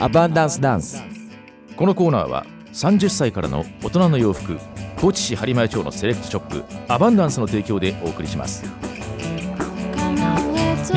アバンダンスダンスこのコーナーは30歳からの大人の洋服高知市播磨町のセレクトショップアバンダンスの提供でお送りします。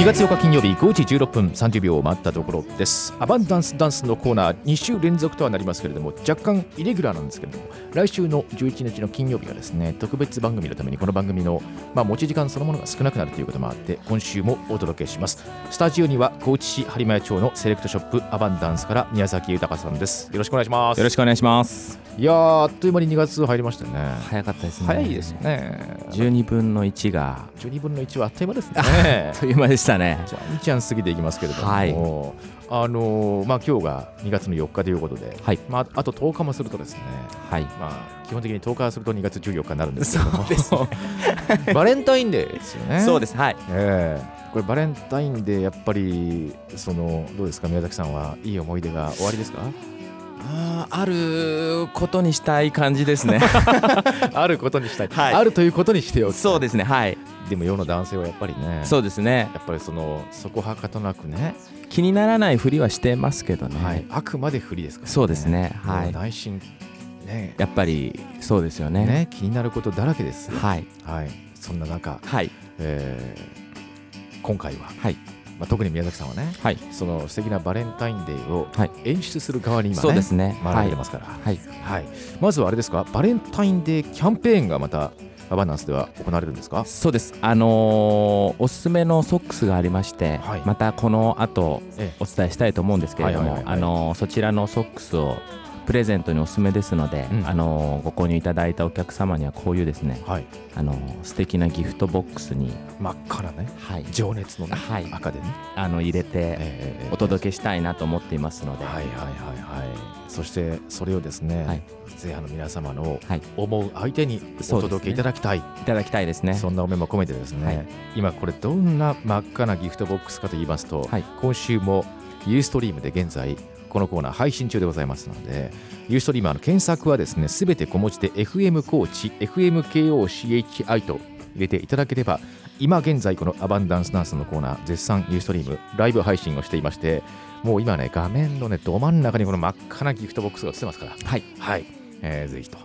2月8日金曜日5時16分30秒を待ったところです。アバンダンスダンスのコーナー2週連続とはなりますけれども若干イレギュラーなんですけれども来週の11日の金曜日がですね特別番組のためにこの番組の、まあ、持ち時間そのものが少なくなるということもあって今週もお届けします。スタジオには高知市播磨町のセレクトショップアバンダンスから宮崎豊さんです。よろしくお願いします。よろしくお願いします。いやーあっという間に2月入りましたね。早かったですね。早いですね。12分の1が。12分の1はあっという間ですね。あっという間でしたね。じゃんじゃん過ぎていきますけれども、はい。あのーまあ今日が2月の4日ということで、はい。まああと10日もするとですね、はい。まあ基本的に10日すると2月14日になるんですけども、そうですバレンタインデーですよね。そうです。はい。ええ。これバレンタインデーやっぱりそのどうですか？宮崎さんはいい思い出が終わりですか？あーあることにしたい感じですね。あることにしたい、はい。あるということにしておきたい。そうですねはい。でも世の男性はやっぱりね、そうですね。やっぱりそのそこはかとなくね、気にならないふりはしてますけどね、はい、あくまで不利ですから、ね、そうですね。はい。内心ね。やっぱりそうですよね。ね気になることだらけですよ。はい。はい。そんな中、はい。えー今回は、はいまあ、特に宮崎さんはねはい。その素敵なバレンタインデーをはい。演出する側に今ね、そうですね。学んでますから、はい。はい。まずはあれですかバレンタインデーキャンペーンがまたアバナンスでは行われるんですか？そうです。あのーおすすめのソックスがありまして、はい。またこの後えお伝えしたいと思うんですけれどもそちらのソックスをプレゼントにおすすめですので、うん。あのーご購入いただいたお客様にはこういうですね、はい。あのー素敵なギフトボックスに、真っ赤なねはい、情熱のね、はい。赤でね、あの入れてえーお届けしたいなと思っていますので、はいはいはいはい。そしてそれをですね、はい。ぜひあの皆様のはい。思う相手にお届けいただきたい、いただきたいですね。そんな思いも込めてですね、はい。今これどんな真っ赤なギフトボックスかと言いますと、はい。今週もユーストリームで現在このコーナー配信中でございますのでユーストリームの検索はですねすべて小文字で FM コーチ FMKOCHI と入れていただければ今現在このアバンダンスダンスのコーナー絶賛ユーストリームライブ配信をしていましてもう今ね画面のねど真ん中にこの真っ赤なギフトボックスが映ってますから。はい、はい、えーぜひと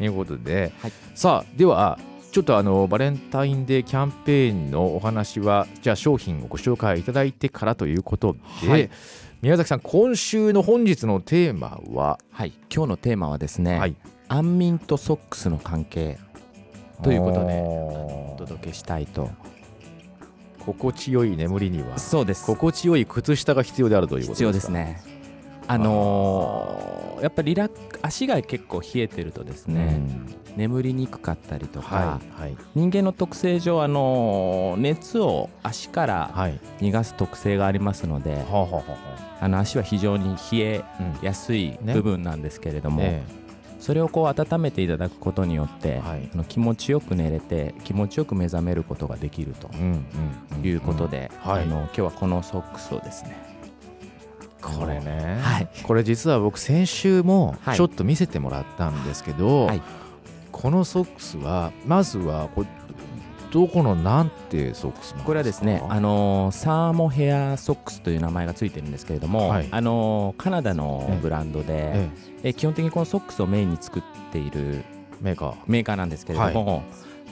いうことで、はい。さあではちょっとあのバレンタインデーキャンペーンのお話はじゃあ商品をご紹介いただいてからということで、はい宮崎さん今週の本日のテーマは、はい、今日のテーマはですね、はい、安眠とソックスの関係ということでおお届けしたいと。心地よい眠りにはそうです。心地よい靴下が必要であるということ必要ですね。あのーやっぱり足が結構冷えてるとですうね、ん。眠りにくかったりとか、はいはい。人間の特性上、あのー熱を足からはい。逃がす特性がありますので、はあはあはあの足は非常に冷えやすいね。部分なんですけれども、えそれをこう温めていただくことによって、はい。あの気持ちよく寝れて気持ちよく目覚めることができるということで、はい。あの今日はこのソックスをですねこれね、はい。これ実は僕先週もはい。ちょっと見せてもらったんですけど、はい。このソックスはまずはこれどこのなんてソックスこれはですね、あのーサーモヘアソックスという名前がついてるんですけれども、はい。あのーカナダのブランドで、ええ。基本的にこのソックスをメインに作っているえメーカー。メーカーなんですけれども、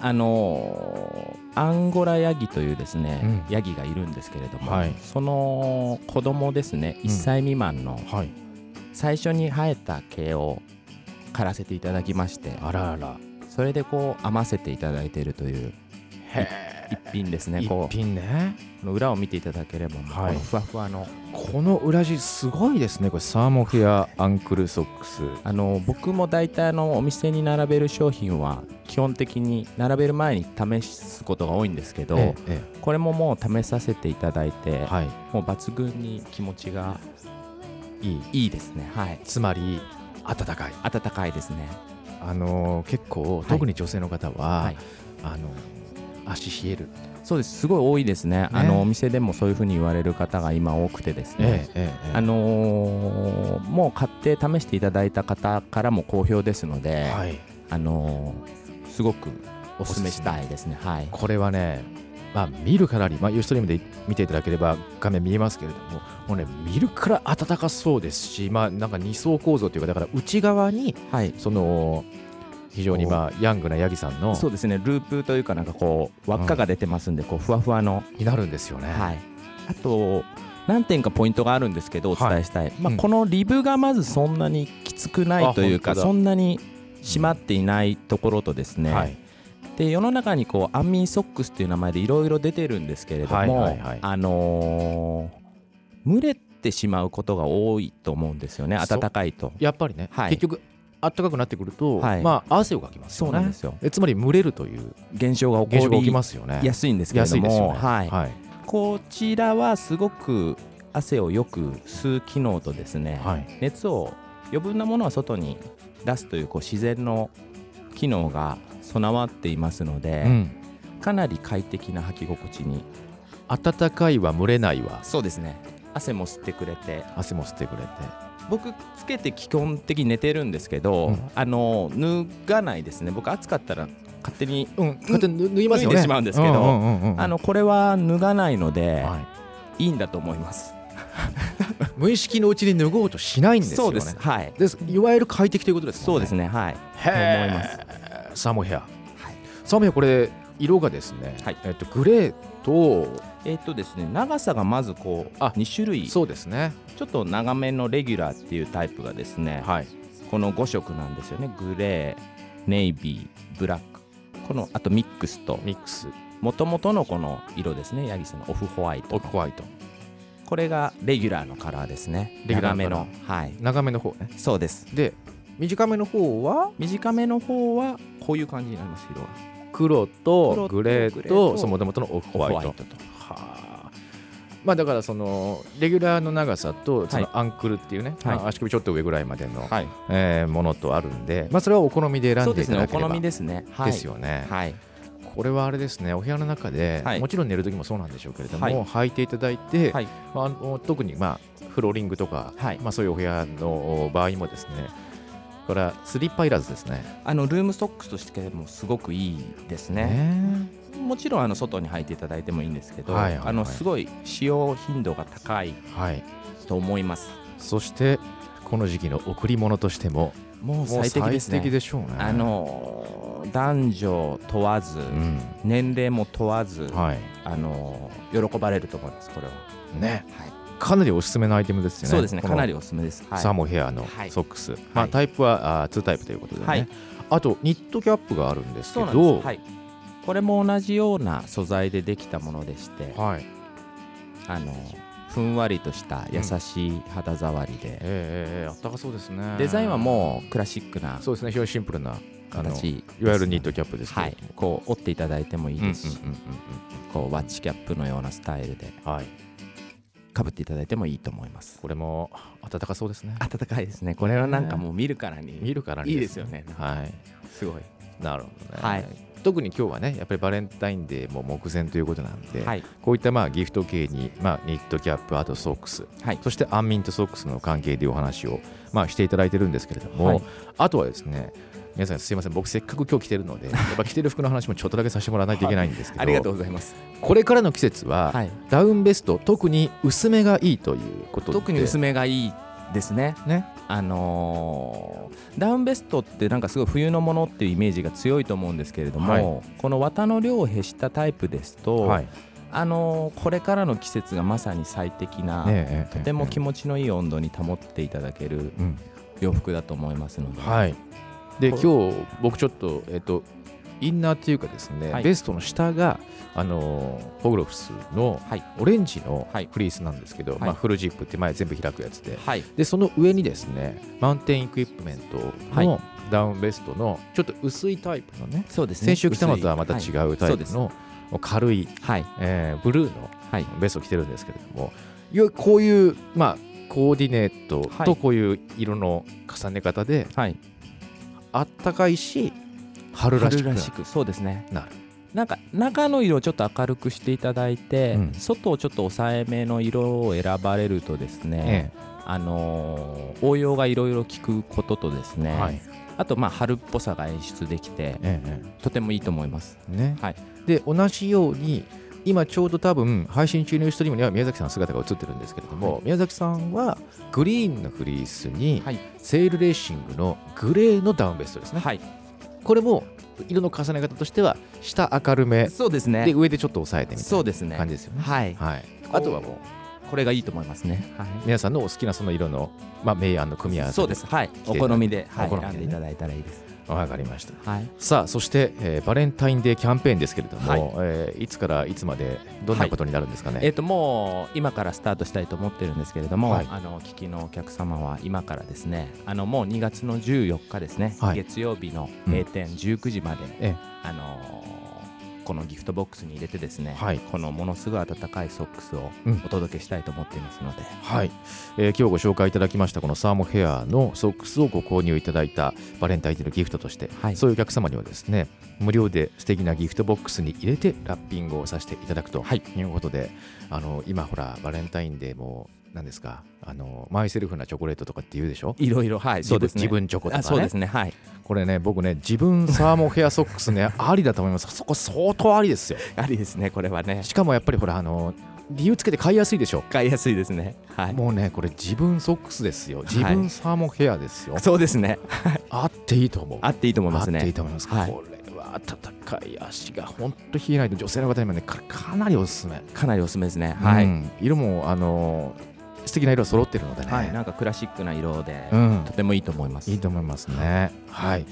あのーアンゴラヤギというですね、うん。ヤギがいるんですけれども、はい。その子供ですね1歳未満のはい。最初に生えた毛を刈らせていただきましてあらあら。それでこう編ませていただいているというへ一品ですね一こう。品ね。裏を見ていただければはい。のふわふわの、この裏地すごいですねこれサーモヘアアンクルソックス。あの僕も大体あのお店に並べる商品は基本的に並べる前に試すことが多いんですけど、えええこれももう試させていただいて、えはい。もう抜群に気持ちがいい。いいですね。はい。つまり暖かい。暖かいですね。あのー結構特に女性の方は、はい。あの足冷える。そうです。すごい多いですね。あのお店でもそういうふうに言われる方が今多くてですね、ええええあのーもう買って試していただいた方からも好評ですので、はい。あのーすごくお勧めしたいですね。はい。これはねまあ、見るからに、まあ、ユーストリームで見ていただければ画面見えますけれども、もうね、見るから暖かそうですし、まあ、なんか二層構造というか、だから内側に、はい。その、非常にまあヤングなヤギさんのそうですね。ループというかなんかこう輪っかが出てますんで、こうふわふわの。になるんですよね。はい、あと何点かポイントがあるんですけどお伝えしたい、まあうんこのリブがまずそんなにきつくないというかそんなに締まっていないところとですね、はい。で世の中にこうアンミンソックスっていう名前でいろいろ出てるんですけれども、はいはいはい。あのー蒸れてしまうことが多いと思うんですよね。暖かいと。やっぱりね、はい。結局、暖かくなってくると、はい。まあ、汗をかきますよね。そうなんですよ。えつまり、蒸れるという現象が起こりますよね。やすいんですけれども、ね。はい。はい。こちらはすごく汗をよく吸う機能とですね、はい。熱を余分なものは外に出すというこう自然の機能が備わっていますので、うん。かなり快適な履き心地に。暖かいは蒸れないわ。そうですね。汗も吸ってくれて。汗も吸ってくれて僕つけて基本的に寝てるんですけど、うん。あの脱がないですね。僕暑かったら勝手に、うんこうやって脱脱ぎますよね。脱いでしまうんですけどうんうんうんうん。あのこれは脱がないので、はい。い、いんだと思います。無意識のうちに脱ごうとしないんですよね。そうです。はい。です。いわゆる快適ということですね。そうですね。はい。へ思います。ーサーモヘア、サーモヘアこれ色がですね、はい。えっとグレーとえっ、とですね長さがまずこうあ2種類。ちそうですね。ょっと長めのレギュラーっていうタイプがですね、はい。この5色なんですよね。グレーネイビーブラック。このあとミックスと。ミックス。もともとのこの色ですね。ヤギさんのオフホワイトオフホワイト。これがレギュラーのカラーですね。レギュラー長めののはい。長めの方ね。そうです。で短めの方は？短めの方はこういう感じになります色は。黒黒ととグレーととその元々のオフホワイト。オフホワイトと。はあまあだからそのレギュラーの長さとそはい。のアンクルっていうね、はい。まあ足首ちょっと上ぐらいまでの、はい。えーものとあるんで、まあ、それはお好みで選んでいただければすねお好みですね。はい。ですよね。はい。これはあれですね、お部屋の中で、はい。もちろん寝る時もそうなんでしょうけれども、はい。履いていただいて、はい。まああの特に、まあ、フローリングとか、はい。まあ、そういうお部屋の場合もですね、これはスリッパいらずですね。あのルームソックスとしてもすごくいいですね。ねもちろんあの外に履いていただいてもいいんですけど、はいはいはいあのすごい使用頻度が高いはい、と思います。そして、この時期の贈り物としても、もう最適ですね。最適でしょうね。あのー男女問わず、うん年齢も問わず、はいあのー喜ばれると思います。これは。ね、はい。かなりおすすめのアイテムですよね。そうですね。かなりおすすめです。はい。サーモヘアのはいソックス、まあ、はいタイプはあ2タイプということでね、はいあとニットキャップがあるんですけど。はい。これも同じような素材でできたものでして、はい。あのふんわりとした優しい肌触りで、ええええあったかそうですね。デザインはもうクラシックなそうですね非常にシンプルな形いわゆるニットキャップですけはい。こう折っていただいてもいいですし、うんうんうんこうワッチキャップのようなスタイルでうんはい。かぶっていただいてもいいと思います。これも暖かそうですね。暖かいですね。これはなんかもう見るからに見るからにいいですよね。はい。すごい。なるほどね、はい特に今日はねやっぱりバレンタインデーも目前ということなんで、はい。こういったまあギフト系に、まあ、ニットキャップあとソックスはい。そしてアンミンとソックスの関係でお話を、まあ、していただいてるんですけれども、はい。あとはですね皆さんすいません僕せっかく今日着てるのでやっぱ着てる服の話もちょっとだけさせてもらわないといけないんですけど、ありがとうございます。これからの季節は、はい。ダウンベスト特に薄めがいいということで。特に薄めがいいですね。ね。あのーダウンベストってなんかすごい冬のものっていうイメージが強いと思うんですけれども、はい。この綿の量を減したタイプですと、はい。あのーこれからの季節がまさに最適な、ねとても気え持ちのいい温度に保っていただける洋服だと思いますので、はい。でこ今日僕ちょっとえっとインナーっていうかですね、はい。ベストの下があのーポグロフスのはい。オレンジのはい。フリースなんですけど、はい。まあ、フルジップって前全部開くやつで。はい。でその上にですねマウンテンイクイプメントはのダウンベストのちょっと薄いタイプのねそうですね。先週着たのとはまた違うタイプの軽い、はい。えーブルーのはい。ベストを着てるんですけれどもいわゆるこういう、まあ、コーディネートはい。とこういう色の重ね方ではい。あったかいし春らしく。そうですね。なる。なんか中の色をちょっと明るくしていただいて、うん。外をちょっと抑えめの色を選ばれるとですね、えあのー応用がいろいろ効くこととですね、えはい。あとまあ春っぽさが演出できてええとてもいいと思います。ええね。はい。で同じように今ちょうど多分配信中のストリームには宮崎さんの姿が映ってるんですけれども、はい。宮崎さんはグリーンのフリースにはい。セールレーシングのグレーのダウンベストですね、はいこれも色の重ね方としては下明るめそうですね。で上でちょっと押さえてみたいそうですね。な感じですよね。はい。はい、あとはもうこれがいいと思いますね。はい。皆さんのお好きなその色の、まあ、明暗の組み合わせそうです。はい。おて好みで、はい、お好みでね。選んでいただいたらいいですわかりました。はい。さあそして、えーバレンタインデーキャンペーンですけれども、はい。いえーいつからいつまでどんなことになるんですかね、えっ、ともう今からスタートしたいと思ってるんですけれども、はい。あの聞きのお客様は今からですね。あのもう2月の14日ですね、はい。月曜日の閉店19時まで、え。あのーこのギフトボックスに入れてですね、はい。このものすごい温かいソックスをうん。お届けしたいと思っていますので、はい、えー今日ご紹介いただきましたこのサーモヘアのソックスをご購入いただいたバレンタインデーのギフトとして、はい。そういうお客様にはですね無料で素敵なギフトボックスに入れてラッピングをさせていただくとはい。いうことで、あの今ほらバレンタインデーも何ですか？あのマイセルフなチョコレートとかって言うでしょ？いろいろはいそうですね。自分チョコとかね。あそうですねはい。これね僕ね自分サーモヘアソックスねありだと思います。そこ相当ありですよ。ありですねこれはね。しかもやっぱりほらあの理由つけて買いやすいでしょ？買いやすいですね。はい。もうねこれ自分ソックスですよ。自分サーモヘアですよ、そうですね。あっていいと思う。あっていいと思いますあっていいねと思います、はい。これは温かい足が本当冷えないと女性の方にもねかかなりおすすめ、かなりおすすめですね。はい、うん。色もあの素敵な色揃ってるのでね、はい、なんかクラシックな色で、うん。とてもいいと思います。いいと思いますね。はい。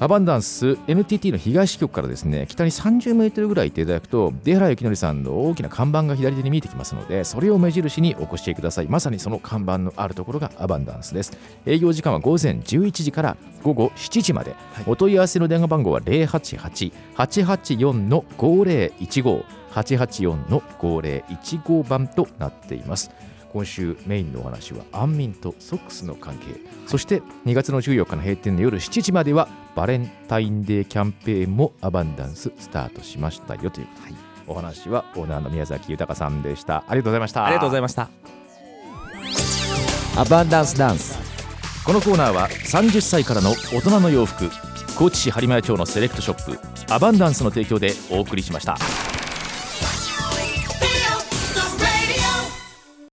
アバンダンス NTT の東局からですね北に30メートルぐらい行っていただくと出原幸則さんの大きな看板が左手に見えてきますのでそれを目印にお越しください。まさにその看板のあるところがアバンダンスです。営業時間は午前11時から午後7時まで、はい。お問い合わせの電話番号は088-884の5015 884の5015番となっています今週メインのお話は安眠とソックスの関係。そして2月の14日の閉店の夜7時まではバレンタインデーキャンペーンもアバンダンススタートしましたよという、はいお話はオーナーの宮崎豊さんでした。ありがとうございました。ありがとうございました。アバンダンスダンス。このコーナーは30歳からの大人の洋服高知市播磨町のセレクトショップアバンダンスの提供でお送りしました